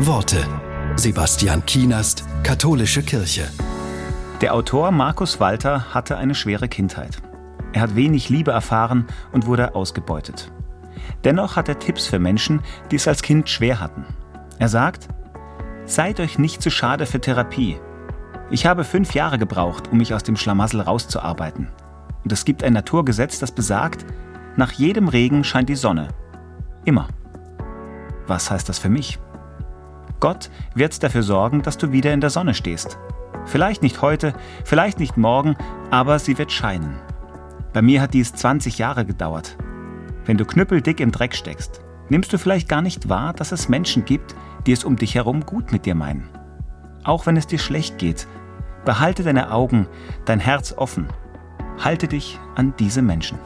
Worte. Sebastian Kienast, Katholische Kirche. Der Autor Markus Walter hatte eine schwere Kindheit. Er hat wenig Liebe erfahren und wurde ausgebeutet. Dennoch hat er Tipps für Menschen, die es als Kind schwer hatten. Er sagt, Seid euch nicht zu schade für Therapie. Ich habe fünf Jahre gebraucht, um mich aus dem Schlamassel rauszuarbeiten. Und es gibt ein Naturgesetz, das besagt, nach jedem Regen scheint die Sonne. Immer. Was heißt das für mich? Gott wird dafür sorgen, dass du wieder in der Sonne stehst. Vielleicht nicht heute, vielleicht nicht morgen, aber sie wird scheinen. Bei mir hat dies 20 Jahre gedauert. Wenn du knüppeldick im Dreck steckst, nimmst du vielleicht gar nicht wahr, dass es Menschen gibt, die es um dich herum gut mit dir meinen. Auch wenn es dir schlecht geht, behalte deine Augen, dein Herz offen. Halte dich an diese Menschen.